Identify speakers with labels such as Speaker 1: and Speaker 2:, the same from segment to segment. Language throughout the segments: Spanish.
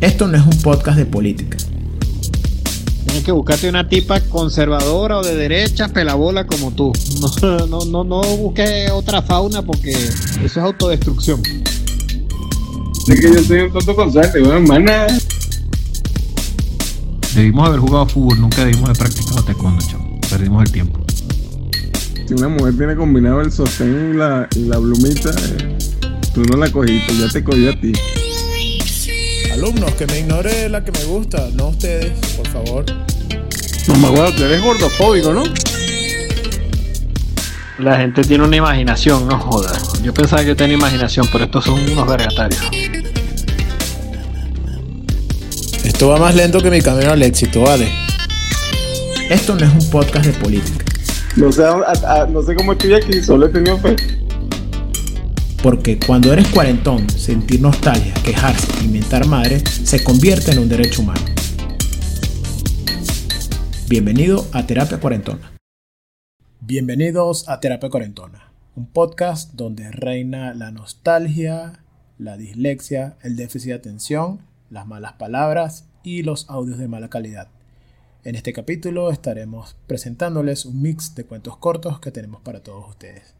Speaker 1: Esto no es un podcast de política.
Speaker 2: Tienes que buscarte una tipa conservadora o de derecha, pelabola como tú. No, no, no, no busques otra fauna porque eso es autodestrucción.
Speaker 3: Es que yo soy un tonto con suerte, weón, mana.
Speaker 4: Debimos haber jugado fútbol, nunca debimos haber practicado taekwondo, chavo. Perdimos el tiempo.
Speaker 3: Si una mujer tiene combinado el sostén y la, y la plumita, eh, tú no la cogiste, ya te cogió a ti.
Speaker 1: Alumnos, que me ignore la que me gusta, no ustedes, por favor.
Speaker 3: No me acuerdo, tú eres gordofóbico, ¿no?
Speaker 2: La gente tiene una imaginación, no jodas. Yo pensaba que tenía imaginación, pero estos son unos vergatarios.
Speaker 1: Esto va más lento que mi camino al éxito, vale. Esto no es un podcast de política,
Speaker 3: No sé, a- a- no sé cómo estoy aquí, solo he tenido fe.
Speaker 1: Porque cuando eres cuarentón, sentir nostalgia, quejarse y mentar madre se convierte en un derecho humano. Bienvenido a Terapia Cuarentona. Bienvenidos a Terapia Cuarentona, un podcast donde reina la nostalgia, la dislexia, el déficit de atención, las malas palabras y los audios de mala calidad. En este capítulo estaremos presentándoles un mix de cuentos cortos que tenemos para todos ustedes.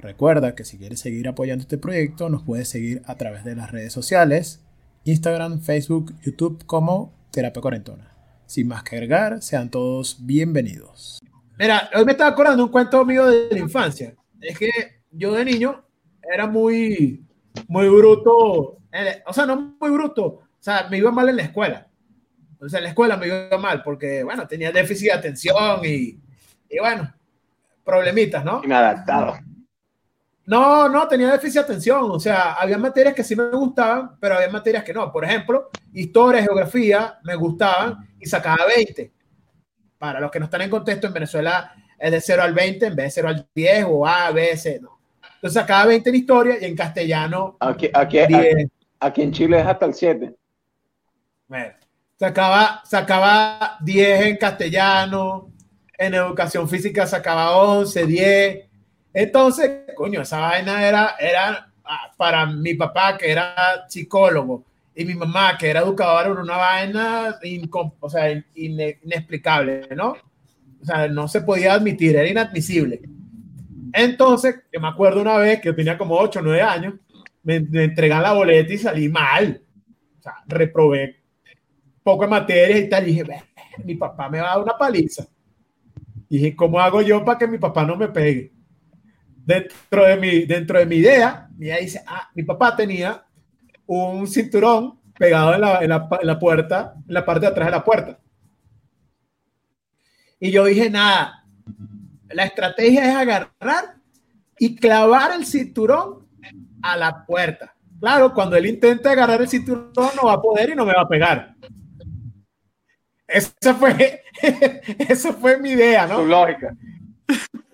Speaker 1: Recuerda que si quieres seguir apoyando este proyecto nos puedes seguir a través de las redes sociales, Instagram, Facebook, YouTube como Terapia Cuarentona. Sin más que agregar, sean todos bienvenidos. Mira, hoy me estaba acordando un cuento mío de la infancia. Es que yo de niño era muy, muy bruto. O sea, no muy bruto. O sea, me iba mal en la escuela. O sea, en la escuela me iba mal porque, bueno, tenía déficit de atención y, y bueno, problemitas, ¿no?
Speaker 3: Inadaptado.
Speaker 1: No, no, tenía déficit de atención. O sea, había materias que sí me gustaban, pero había materias que no. Por ejemplo, historia, geografía me gustaban y sacaba 20. Para los que no están en contexto, en Venezuela es de 0 al 20 en vez de 0 al 10 o A, B, C, no. Entonces sacaba 20 en historia y en castellano
Speaker 3: Aquí, aquí,
Speaker 1: 10.
Speaker 3: aquí en Chile es hasta el 7.
Speaker 1: Bueno, sacaba, sacaba 10 en castellano, en educación física sacaba 11, 10. Entonces, coño, esa vaina era, era ah, para mi papá, que era psicólogo, y mi mamá, que era educadora, era una vaina o sea, in- ine- inexplicable, ¿no? O sea, no se podía admitir, era inadmisible. Entonces, yo me acuerdo una vez que yo tenía como 8 o 9 años, me, me entregan la boleta y salí mal. O sea, reprobé poco de materia y tal. Y dije, "Ver, mi papá me va a dar una paliza. Dije, ¿cómo hago yo para que mi papá no me pegue? Dentro de mi, dentro de mi idea, mi idea dice, ah, mi papá tenía un cinturón pegado en la, en la, en la puerta, en la parte de atrás de la puerta. Y yo dije, nada, la estrategia es agarrar y clavar el cinturón a la puerta. Claro, cuando él intente agarrar el cinturón no va a poder y no me va a pegar. Esa fue, esa fue mi idea, ¿no?
Speaker 3: lógica.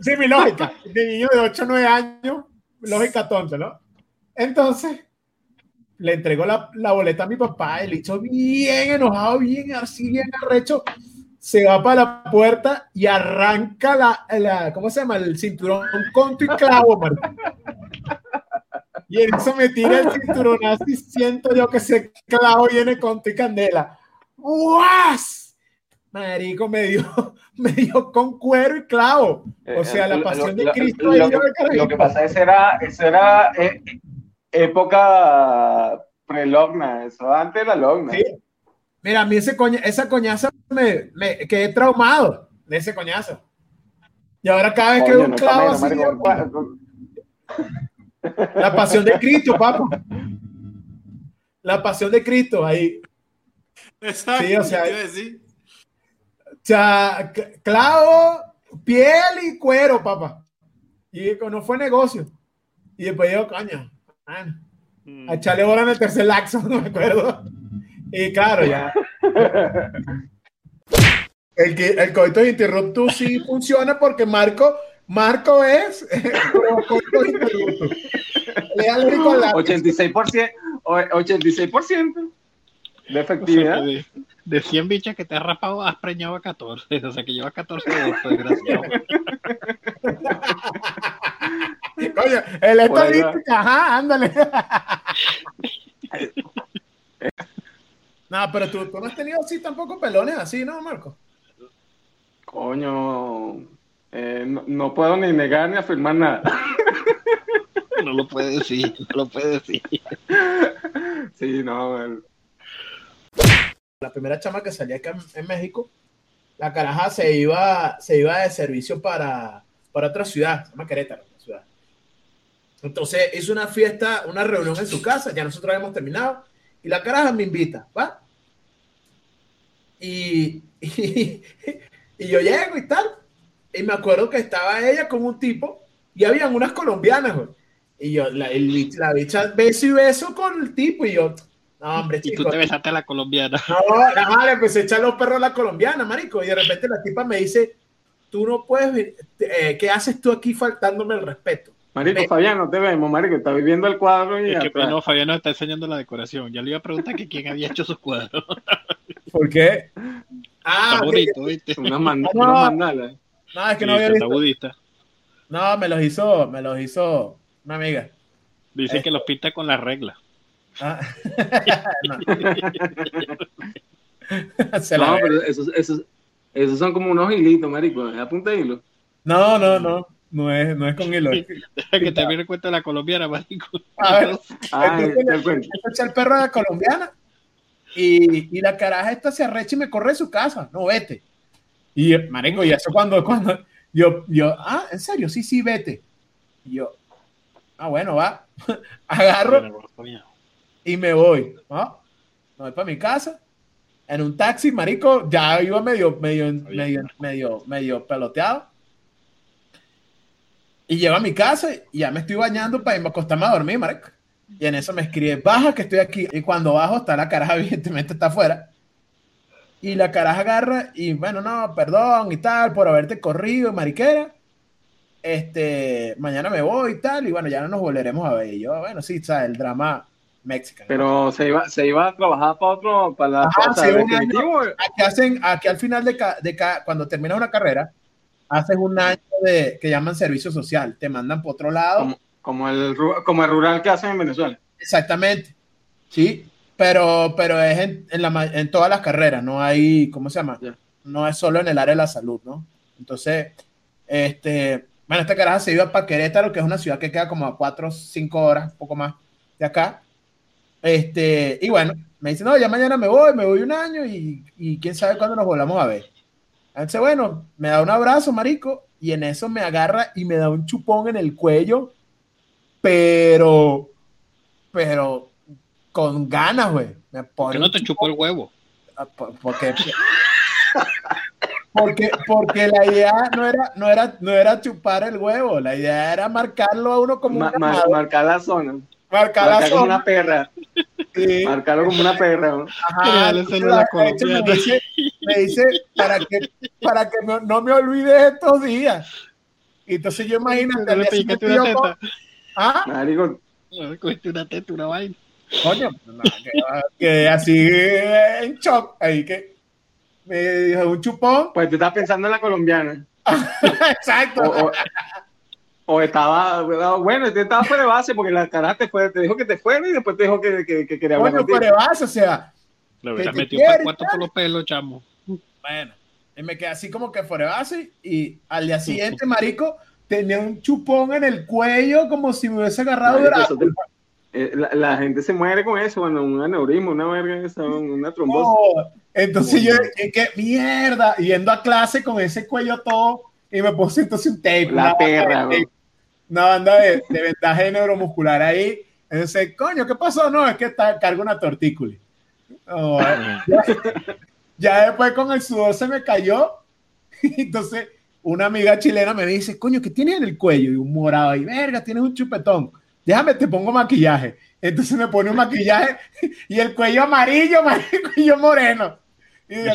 Speaker 1: Sí, mi lógica. De niño de 8 o 9 años, lógica tonta, ¿no? Entonces, le entregó la, la boleta a mi papá le hizo bien enojado, bien así, bien arrecho. Se va para la puerta y arranca la, la ¿cómo se llama? El cinturón con tu y clavo, Martín. Y eso me tira el cinturón así, siento yo que ese clavo viene con tu y candela. ¡Guas! Marico, me dio, me dio con cuero y clavo. O sea, la pasión de Cristo ahí
Speaker 3: Eh, Lo,
Speaker 1: carajito.
Speaker 3: lo que pasa es que era, eso era eh, época pre-logna, eso antes de la logna.
Speaker 1: Sí. Mira, a mí ese coña, esa coñaza me, me quedé traumado de ese coñazo. Y ahora cada vez que veo un
Speaker 3: no
Speaker 1: clavo así,
Speaker 3: marico.
Speaker 1: la pasión de Cristo, papá. La pasión de Cristo ahí.
Speaker 5: Exacto,
Speaker 1: Sí, o sea,
Speaker 5: ¿qué iba a decir?
Speaker 1: O sea, clavo, piel y cuero, papá. Y no fue negocio. Y después digo, coño, man,
Speaker 5: Mm.
Speaker 1: a echarle bola en el tercer laxo, no me acuerdo. Y claro, ya. El, que, el coito interruptus sí funciona porque Marco, Marco es coito interruptus. Lápiz.
Speaker 3: 86%, o- 86% de
Speaker 2: O sea,
Speaker 3: efectividad.
Speaker 2: De, de 100 bichas que te has rapado, has preñado a 14. O sea, que llevas 14 de esto, desgraciado.
Speaker 1: Coño, el estadística, ajá, ándale. No, pero tú, tú no has tenido así tampoco pelones así, ¿no, Marco?
Speaker 3: Coño, eh, no, no puedo ni negar ni afirmar nada.
Speaker 2: No lo puede decir, no lo puede decir.
Speaker 3: Sí, no, el-
Speaker 1: La primera chama que salía acá en, en México, la caraja se iba, se iba de servicio para, para otra ciudad, se llama Querétaro, la ciudad. Entonces hizo una fiesta, una reunión en su casa, ya nosotros habíamos terminado, y la caraja me invita, ¿va? Y, y, y yo llego y tal, y me acuerdo que estaba ella con un tipo, y habían unas colombianas. Y yo, la, el- la bicha beso y beso con el tipo, y yo, no, hombre,
Speaker 2: Y tú
Speaker 1: chico,
Speaker 2: te besaste a la colombiana.
Speaker 1: no, ajá, le empecé a echar los perros a la colombiana, marico. Y de repente la tipa me dice, tú no puedes, venir, eh, ¿qué haces tú aquí faltándome el respeto?
Speaker 3: Marico,
Speaker 1: Ve-
Speaker 3: Fabián, no te vemos, Marico, está viviendo el cuadro y
Speaker 2: Es que
Speaker 3: atrás.
Speaker 2: no, Fabián nos está enseñando la decoración. Ya le iba a preguntar que quién había hecho sus cuadros.
Speaker 1: ¿Por qué? Ah,
Speaker 2: Está bonito, ¿viste?
Speaker 3: Unas, man-
Speaker 1: No.
Speaker 3: mandalas.
Speaker 1: no, es que
Speaker 2: Sí,
Speaker 1: no había visto.
Speaker 2: budista.
Speaker 1: No, me los hizo, me los hizo una amiga.
Speaker 2: Dice que los pinta con las reglas.
Speaker 1: Ah. No. Se la
Speaker 3: No,
Speaker 1: ve.
Speaker 3: pero esos, esos, esos son como unos hilitos, Marico. Es a punta de hilo.
Speaker 1: no, no, no, no es, no es con hilo.
Speaker 2: Deja que cuenta de la colombiana, marico.
Speaker 1: A ver,
Speaker 3: Ah,
Speaker 1: Entonces,
Speaker 3: te cuento.
Speaker 1: empezó a echar el perro a la colombiana y, y la caraja esta se arrecha y me corre de su casa. No, vete. Y, marico, y eso cuando, cuando yo, yo, ah, en serio, sí, sí, vete. Y yo, ah, bueno, va. Agarro y me voy. ¿no? Me voy para mi casa. En un taxi, marico, ya iba medio, medio, medio, medio, medio peloteado. Y llego a mi casa y ya me estoy bañando para irme a acostarme a dormir, marico. Y en eso me escribe, baja que estoy aquí. Y cuando bajo está la caraja, evidentemente está afuera. Y la caraja agarra y bueno, no, perdón y tal por haberte corrido, mariquera. Este, mañana me voy y tal. Y bueno, ya no nos volveremos a ver. Y yo, bueno, sí, sabes, el drama mexicano.
Speaker 3: Pero se iba, se iba a trabajar para otro, para la o sea,
Speaker 1: un
Speaker 3: definitivo.
Speaker 1: Aquí hacen, aquí al final de, ca- de ca- cuando terminas una carrera, haces un año de que llaman servicio social. Te mandan por otro lado.
Speaker 3: Como, como el, como el rural que hacen en Venezuela.
Speaker 1: Exactamente. Sí, pero, pero es en, en la en todas las carreras, no hay, ¿cómo se llama? No es solo en el área de la salud, ¿no? Entonces, este, bueno, esta caraja se iba para Querétaro, que es una ciudad que queda como a cuatro o cinco horas, un poco más de acá. Este, y bueno, me dice, no, ya mañana me voy, me voy un año y, y quién sabe cuándo nos volvamos a ver. Entonces, bueno, me da un abrazo, marico, y en eso me agarra y me da un chupón en el cuello, pero, pero con ganas, güey. Me
Speaker 2: ¿Por qué no te chupó el huevo?
Speaker 1: Ah, por- Porque, porque, porque la idea no era, no, era, no era chupar el huevo, la idea era marcarlo a uno como
Speaker 3: Ma-
Speaker 1: un
Speaker 3: marcar la zona.
Speaker 1: Marcar
Speaker 3: como una perra.
Speaker 1: sí,
Speaker 3: Marcarlo como una perra. ¿no?
Speaker 1: ajá,
Speaker 2: solo la
Speaker 1: me dice, me dice para que, para que no, no me olvide estos días. Y entonces yo imagínate,
Speaker 2: le picaste una teta.
Speaker 1: ah,
Speaker 3: Marico,
Speaker 2: Le cogiste una teta, una vaina.
Speaker 1: coño, no, que, que así en shock, ahí que me dijo un chupón,
Speaker 3: pues tú estás pensando en la colombiana.
Speaker 1: exacto,
Speaker 3: O, o- o estaba, bueno, te estaba fuera de base porque la cara te, fue, te dijo que te fuera y después te dijo que, que, que quería hablar
Speaker 1: coño,
Speaker 3: contigo.
Speaker 1: pero vas, o sea,
Speaker 2: Le hubieras
Speaker 1: te
Speaker 2: metido para cuarto por los pelos, chamo.
Speaker 1: Bueno, y me quedé así como que fuera de base y al día siguiente, marico, tenía un chupón en el cuello como si me hubiese agarrado
Speaker 3: eh, la, la gente se muere con eso, cuando un aneurisma, una verga, esa, una trombosis.
Speaker 1: No. Entonces yo dije, ¿qué mierda? Yendo a clase con ese cuello todo y me puse entonces un tape.
Speaker 3: La perra,
Speaker 1: de-
Speaker 3: ¿no?
Speaker 1: Una banda de, de vendaje neuromuscular ahí. Entonces, coño, ¿qué pasó? No, es que está, cargo una tortícula. No, ya, después con el sudor se me cayó. Entonces, una amiga chilena me dice, coño, ¿qué tienes en el cuello? Y un morado ahí, verga, tienes un chupetón. Déjame, te pongo maquillaje. Entonces me pone un maquillaje y el cuello amarillo, marico, y yo moreno. Y, yo.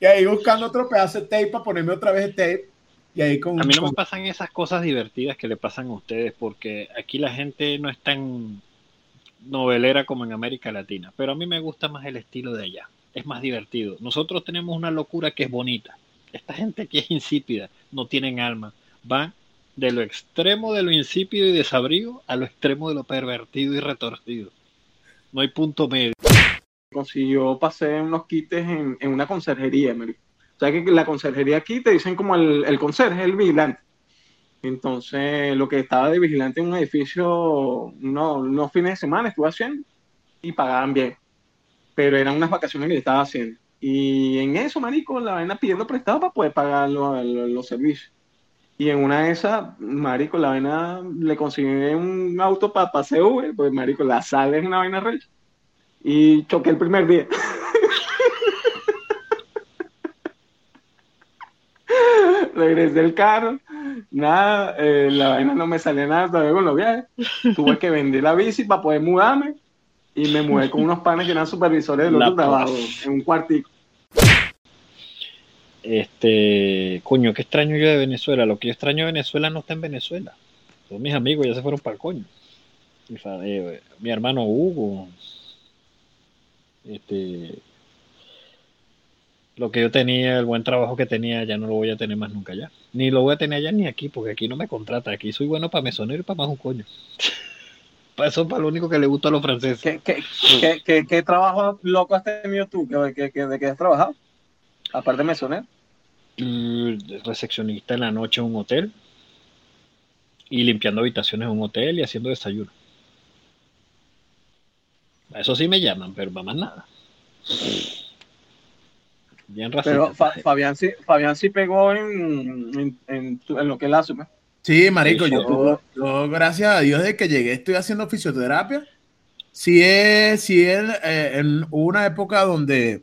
Speaker 1: Y ahí buscando otro pedazo de tape para ponerme otra vez el tape. Y ahí con
Speaker 2: A mí no me pasan esas cosas divertidas que le pasan a ustedes, porque aquí la gente no es tan novelera como en América Latina, pero a mí me gusta más el estilo de allá, es más divertido. Nosotros tenemos una locura que es bonita. Esta gente aquí es insípida, no tienen alma. Van de lo extremo de lo insípido y desabrigo a lo extremo de lo pervertido y retorcido. No hay punto medio.
Speaker 3: consiguió pasé unos kits en, en una conserjería. O sea que la conserjería aquí te dicen como el, el conserje, el vigilante. Entonces, lo que estaba de vigilante en un edificio, unos, unos fines de semana estuve haciendo y pagaban bien. Pero eran unas vacaciones que yo estaba haciendo. Y en eso, marico, la vaina pidiendo prestado para poder pagar los, servicios. Y en una de esas, marico, la vaina le conseguí un auto para paseo, pues marico, la sala es una vaina recha. Y choqué el primer día. Regresé el carro, nada, eh, la vaina no me salía nada todavía con los viajes. Tuve que vender la bici para poder mudarme y me mudé con unos panes que eran supervisores del
Speaker 2: La
Speaker 3: otro trabajo, en un cuartico.
Speaker 2: Este, coño, qué extraño yo de Venezuela. Lo que yo extraño de Venezuela no está en Venezuela. Todos mis amigos ya se fueron para el coño. Mi, eh, mi hermano Hugo. Este, lo que yo tenía, el buen trabajo que tenía, ya no lo voy a tener más nunca ya. Ni lo voy a tener allá ni aquí, porque aquí no me contrata. Aquí soy bueno para mesonero y para más un coño. Para eso, para lo único que le gusta a los franceses.
Speaker 3: ¿Qué, qué, qué, qué, qué trabajo loco has tenido tú? ¿Qué, qué, ¿De qué has trabajado? Aparte de mesonero.
Speaker 2: Mm, recepcionista en la noche en un hotel y limpiando habitaciones en un hotel y haciendo desayuno. Eso sí me llaman, pero para más nada. Bien
Speaker 3: Pero. Fa- Fabián, sí, Fabián sí pegó en, en, en, tu- en lo que él hace. pues.
Speaker 1: Sí, marico,
Speaker 2: Sí,
Speaker 1: yo, gracias a Dios de que llegué estoy haciendo fisioterapia. Sí es, sí es, eh, en una época donde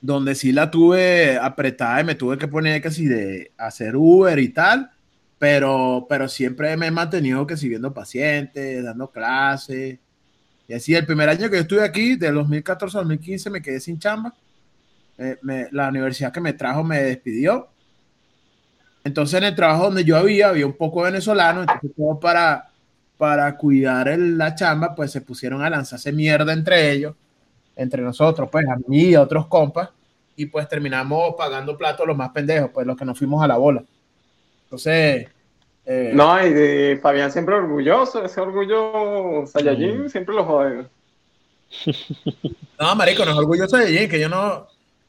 Speaker 1: donde sí la tuve apretada y me tuve que poner que sí de hacer Uber y tal, pero, pero siempre me he mantenido que siguiendo pacientes, dando clases. Y así, el primer año que yo estuve aquí, del 2014 al 2015, me quedé sin chamba. Eh, me- la universidad que me trajo me despidió. Entonces, en el trabajo donde yo había, había un poco venezolano, entonces todo para, para cuidar el- la chamba, pues se pusieron a lanzarse mierda entre ellos, entre nosotros, pues a mí y a otros compas, y pues terminamos pagando platos los más pendejos, pues los que nos fuimos a la bola. Entonces, eh,
Speaker 3: No, y de Fabián siempre orgulloso, ese orgullo Saiyajin siempre lo jode.
Speaker 1: no, marico, no es orgulloso de que yo no,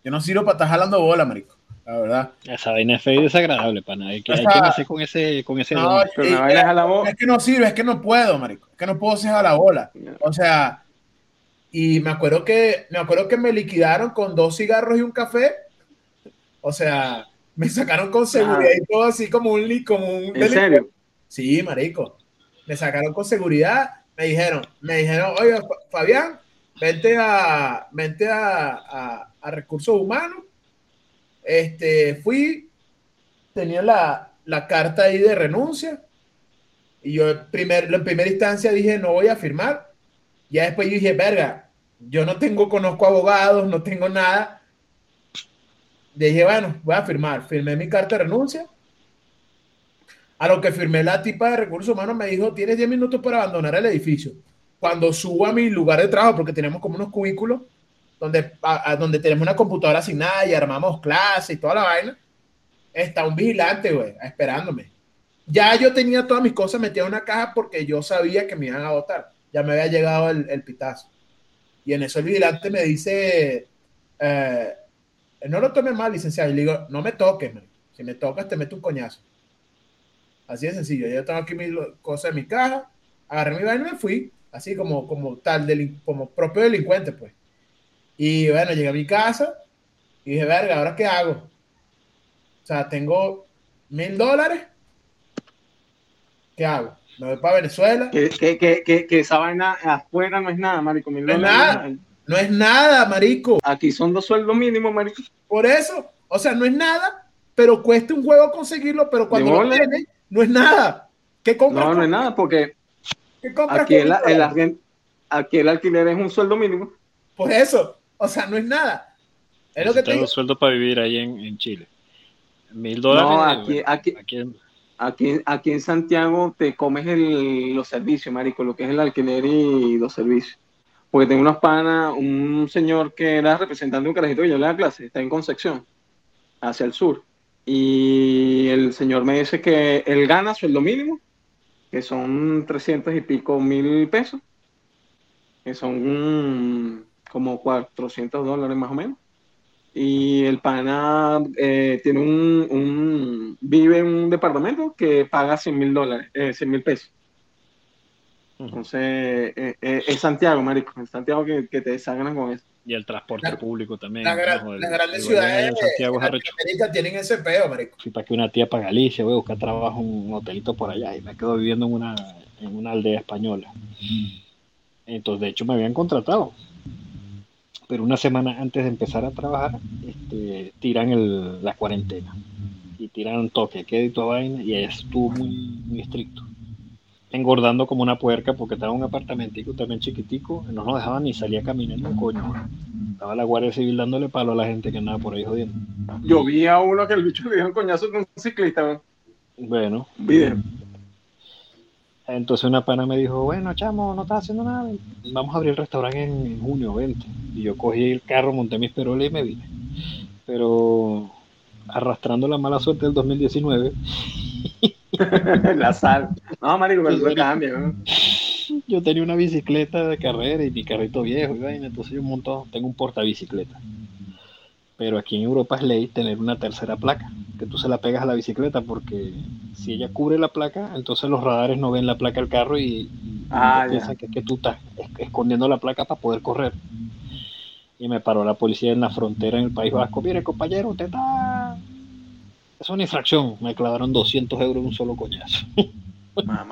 Speaker 1: yo no sirvo para estar jalando bola, marico, la verdad.
Speaker 2: Esa vaina es fea y desagradable, pana. Hay que, hay
Speaker 1: O sea,
Speaker 2: que nacer con ese, con ese
Speaker 1: No,
Speaker 2: don.
Speaker 3: Pero
Speaker 1: y-
Speaker 3: una vaina es a la voz.
Speaker 1: Es que no sirve, es que no puedo, marico. Es que no puedo ser a la bola. O sea, y me acuerdo que me acuerdo que me liquidaron con dos cigarros y un café. O sea, me sacaron con seguridad y todo así como un como un
Speaker 3: ¿En serio?
Speaker 1: Sí, marico. Me sacaron con seguridad. Me dijeron, me dijeron, oye, Fa- Fabián, vente a, vente a, a- recursos humanos. Este, fui, tenía la, la carta ahí de renuncia. Y yo en primer, en primera instancia dije, no voy a firmar. Ya después yo dije, verga, yo no tengo, conozco abogados, no tengo nada. Dije, bueno, voy a firmar. Firmé mi carta de renuncia. A lo que firmé la tipa de recursos humanos me dijo, tienes 10 minutos para abandonar el edificio. Cuando subo a mi lugar de trabajo, porque tenemos como unos cubículos donde, a- a- donde tenemos una computadora asignada y armamos clases y toda la vaina, está un vigilante, güey, esperándome. Ya yo tenía todas mis cosas metidas en una caja porque yo sabía que me iban a votar. Ya me había llegado el, el pitazo. Y en eso el vigilante me dice, eh, no lo tomes mal, licenciado. Y le digo, no me toques, man. Si me tocas, te meto un coñazo. Así de sencillo. Yo tengo aquí mis cosas en mi caja, agarré mi vaina y me fui. Así como, como tal, como propio delincuente, pues. Y bueno, llegué a mi casa y dije, verga, ¿ahora qué hago? O sea, tengo mil dólares. ¿Qué hago? Me voy para Venezuela.
Speaker 3: Que, que, que, que, esa vaina afuera no es nada, marico. mil
Speaker 1: No es
Speaker 3: dólares
Speaker 1: nada. No es nada, marico.
Speaker 3: Aquí son dos sueldos mínimos, marico.
Speaker 1: Por eso, o sea, no es nada, pero cuesta un huevo conseguirlo, pero cuando lo tienes, no es nada. ¿Qué compras?
Speaker 3: No, no es nada, porque
Speaker 1: ¿Qué compras
Speaker 3: aquí el, aquí alquiler es un sueldo mínimo.
Speaker 1: Por eso, o sea, no es nada. Es lo que te
Speaker 2: Necesitas
Speaker 1: digo.
Speaker 2: un sueldo para vivir ahí en, en Chile. Mil dólares.
Speaker 3: No, aquí, aquí,
Speaker 2: aquí en-
Speaker 3: aquí, aquí en Santiago te comes el- los servicios, marico, lo que es el alquiler y los servicios. Porque tengo unos panas, un señor que era representante de un carajito que yo le da clase, está en Concepción, hacia el sur. Y el señor me dice que él gana sueldo mínimo, que son 300 y pico mil pesos, que son mm, como 400 dólares más o menos. Y el pana eh, tiene un, un, vive en un departamento que paga 100 mil dólares, eh, 100 mil pesos. Entonces, eh, es Santiago, marico, es Santiago que, que te desangran con eso.
Speaker 2: Y el transporte
Speaker 1: La-
Speaker 2: público también.
Speaker 1: La gran-
Speaker 2: ¿no? El-
Speaker 1: las grandes ciudades
Speaker 2: de.
Speaker 1: Latinoamérica tienen ese peo, marico.
Speaker 2: Fui para que una tía para Galicia, voy a buscar trabajo en un hotelito por allá y me quedo viviendo en una, en una aldea española. Entonces, de hecho, me habían contratado. Pero una semana antes de empezar a trabajar, este, tiran el- la cuarentena. Y tiran toque, queda y toda vaina. Y ella estuvo muy, muy estricto. Engordando como una puerca porque estaba en un apartamentico también chiquitico. No nos dejaban ni salir a caminar, no coño. Estaba la Guardia Civil dándole palo a la gente que andaba por ahí jodiendo.
Speaker 3: Yo vi a uno que el bicho le dio un coñazo con un ciclista, ¿no?
Speaker 2: Bueno,
Speaker 3: un video.
Speaker 2: Entonces una pana me dijo, bueno, chamo, no estás haciendo nada, vamos a abrir el restaurante en, en junio 20. Y yo cogí el carro, monté mis peroles y me vine. Pero arrastrando la mala suerte del 2019,
Speaker 3: la sal. No, marico, pero eso cambia, ¿no?
Speaker 2: yo tenía una bicicleta de carrera y mi carrito viejo y vaina, entonces yo monto, tengo un portabicicleta. Pero aquí en Europa es ley tener una tercera placa, que tú se la pegas a la bicicleta porque si ella cubre la placa, entonces los radares no ven la placa del carro y, y
Speaker 3: Ah,
Speaker 2: piensan que es que tú estás es- escondiendo la placa para poder correr. Y me paró la policía en la frontera en el País Vasco. Mire, compañero, usted está... Es una infracción. Me clavaron 200 euros en un solo coñazo.
Speaker 3: Mamá.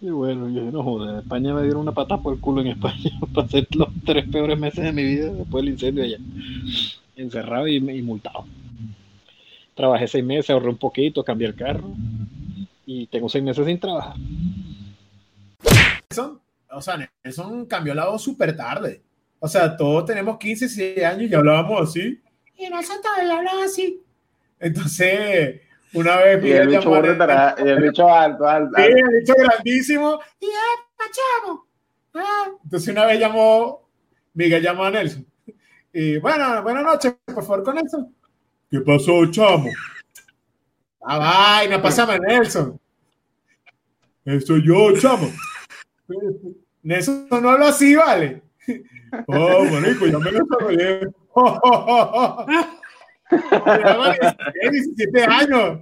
Speaker 2: Y bueno, yo no joder, en España me dieron una patada por el culo en España. Pasé los tres peores meses de mi vida después del incendio allá. Encerrado y, y multado. Trabajé seis meses, ahorré un poquito, cambié el carro. Y tengo seis meses sin trabajar.
Speaker 1: Nelson, o sea, Nelson cambió la voz súper tarde. O sea, todos tenemos 15, 16 años y hablábamos así. Y Nelson todavía hablaba así. Entonces, una vez
Speaker 3: Y el
Speaker 1: Miguel
Speaker 3: bicho y el bicho alto, alto.
Speaker 1: Sí, el bicho grandísimo. Y ¡epa, chamo! Ah. Entonces una vez llamó, Miguel llamó a Nelson. Y bueno, buenas noches, por favor, con Nelson. ¿Qué pasó, chamo? Ah, vaina, pásame Nelson. Eso yo, chamo. Nelson no habla así, ¿vale? Oh, marico, ya me lo desarrollé. Ya, 17 años.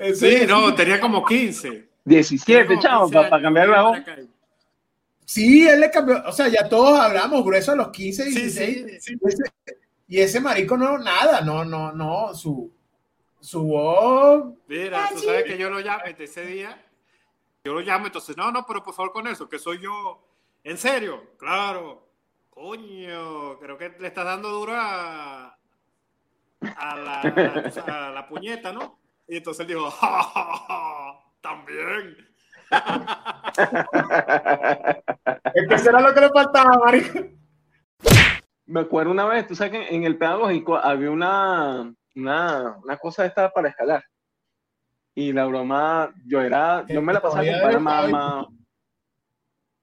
Speaker 1: En
Speaker 5: Sí, no, tenía como 15.
Speaker 3: 17, chavo, para,
Speaker 5: para
Speaker 3: cambiar la voz.
Speaker 1: Sí, él le cambió, o sea, ya todos hablamos grueso a los 15,
Speaker 5: Sí,
Speaker 1: 16.
Speaker 5: sí,
Speaker 1: Y, ese, y ese marico no, nada, no, no, no, su, su voz.
Speaker 5: Mira,
Speaker 1: Ah,
Speaker 5: tú
Speaker 1: sí.
Speaker 5: sabes que yo lo llamo desde ese día. Yo lo llamo, entonces, no, no, pero por favor con eso, que soy yo. ¿En serio? Claro. Coño, creo que le estás dando duro a, a, la, a la puñeta, ¿no? Y entonces él dijo, ¡Ja, ja, ja! también.
Speaker 1: Es que eso era lo que le faltaba, marico.
Speaker 3: Me acuerdo una vez, tú sabes que en el pedagógico había una, una, una cosa esta para escalar. Y la broma, yo era, yo me la pasaba con
Speaker 1: Todavía
Speaker 3: panas
Speaker 1: eres
Speaker 3: más,
Speaker 1: pedagógico.
Speaker 3: más-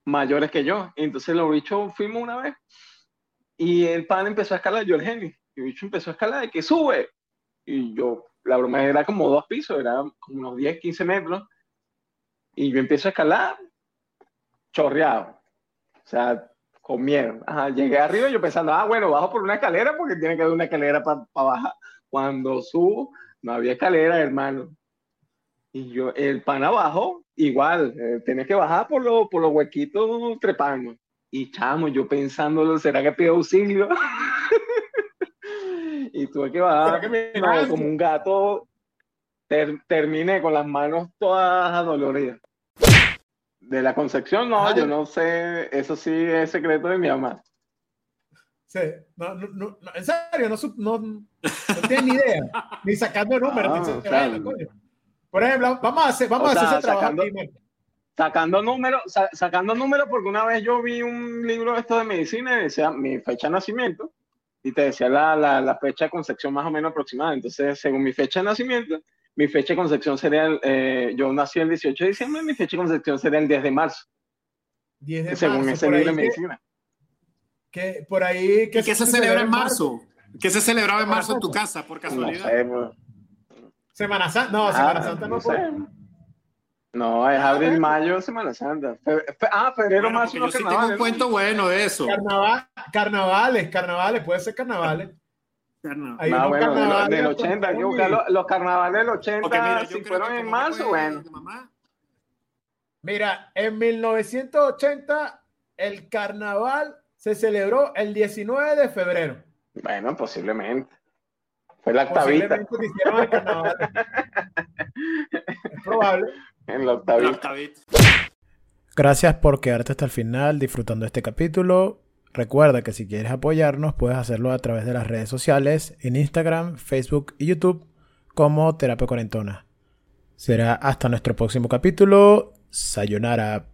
Speaker 3: mayores que yo. Entonces los bichos fuimos una vez. Y el pan empezó a escalar, yo el genio. Y el bicho empezó a escalar, y que sube. Y yo, la broma era como dos pisos, era como unos 10, 15 metros. Y yo empiezo a escalar, chorreado. O sea, con miedo. Ajá, llegué arriba y yo pensando, ah, bueno, bajo por una escalera porque tiene que haber una escalera para bajar. Cuando subo, no había escalera, hermano. Y yo, el pan abajo, igual, eh, tenía que bajar por, lo- por los huequitos trepando. Y chamo, yo pensándolo, ¿será que pido auxilio? y tuve que bajar como un gato. Ter- terminé con las manos todas adoloridas. De la concepción, no, yo no sé, eso sí es secreto de mi mamá.
Speaker 1: Sí, no, no, no, no, en serio, no, no, no tienes ni idea, ni sacando números.
Speaker 3: Ah,
Speaker 1: ni
Speaker 3: o sea,
Speaker 1: coño. Por ejemplo, vamos a hacer, vamos
Speaker 3: O
Speaker 1: a hacer ese trabajo
Speaker 3: sacando-
Speaker 1: Mel.
Speaker 3: Sacando números, sa- sacando números, porque una vez yo vi un libro de esto de medicina y decía mi fecha de nacimiento y te decía la, la, la fecha de concepción más o menos aproximada. Entonces, según mi fecha de nacimiento, mi fecha de concepción sería, el, eh, yo nací el 18 de diciembre, mi fecha de concepción sería el 10 de marzo,
Speaker 1: 10 de
Speaker 3: según
Speaker 1: marzo,
Speaker 3: ese libro de
Speaker 1: que-
Speaker 3: medicina.
Speaker 1: Que, por ahí
Speaker 5: ¿Y qué se celebra en marzo? ¿Qué se celebraba en marzo en tu casa, por
Speaker 3: No
Speaker 5: casualidad?
Speaker 3: sé, bro.
Speaker 1: Semana Santa, no,
Speaker 3: Ah,
Speaker 1: Semana Santa no,
Speaker 3: no
Speaker 1: puede.
Speaker 3: sé. No, es abril, mayo, Semana Santa. Fe- fe- ah, febrero,
Speaker 5: Bueno,
Speaker 3: marzo,
Speaker 5: yo sí tengo
Speaker 3: carnavales,
Speaker 5: un
Speaker 3: ¿no?
Speaker 5: cuento bueno de eso.
Speaker 1: Carnaval, carnavales, carnavales, puede ser carnavales.
Speaker 5: Carna-
Speaker 1: Hay
Speaker 3: No,
Speaker 1: unos
Speaker 3: bueno,
Speaker 1: carnavales
Speaker 3: del
Speaker 1: con
Speaker 3: 80, hay que buscar los, los carnavales del 80,
Speaker 5: Porque mira,
Speaker 3: si fueron en marzo,
Speaker 5: fue
Speaker 3: bueno.
Speaker 1: Mira, en 1980 el carnaval se celebró el 19 de febrero.
Speaker 3: Bueno, posiblemente. Fue la octavita,
Speaker 1: hicieron el carnaval. es probable.
Speaker 3: en la
Speaker 5: octavita.
Speaker 1: Gracias por quedarte hasta el final disfrutando este capítulo. Recuerda que si quieres apoyarnos puedes hacerlo a través de las redes sociales en Instagram, Facebook y YouTube como Terapia Cuarentona. Será hasta nuestro próximo capítulo. Sayonara.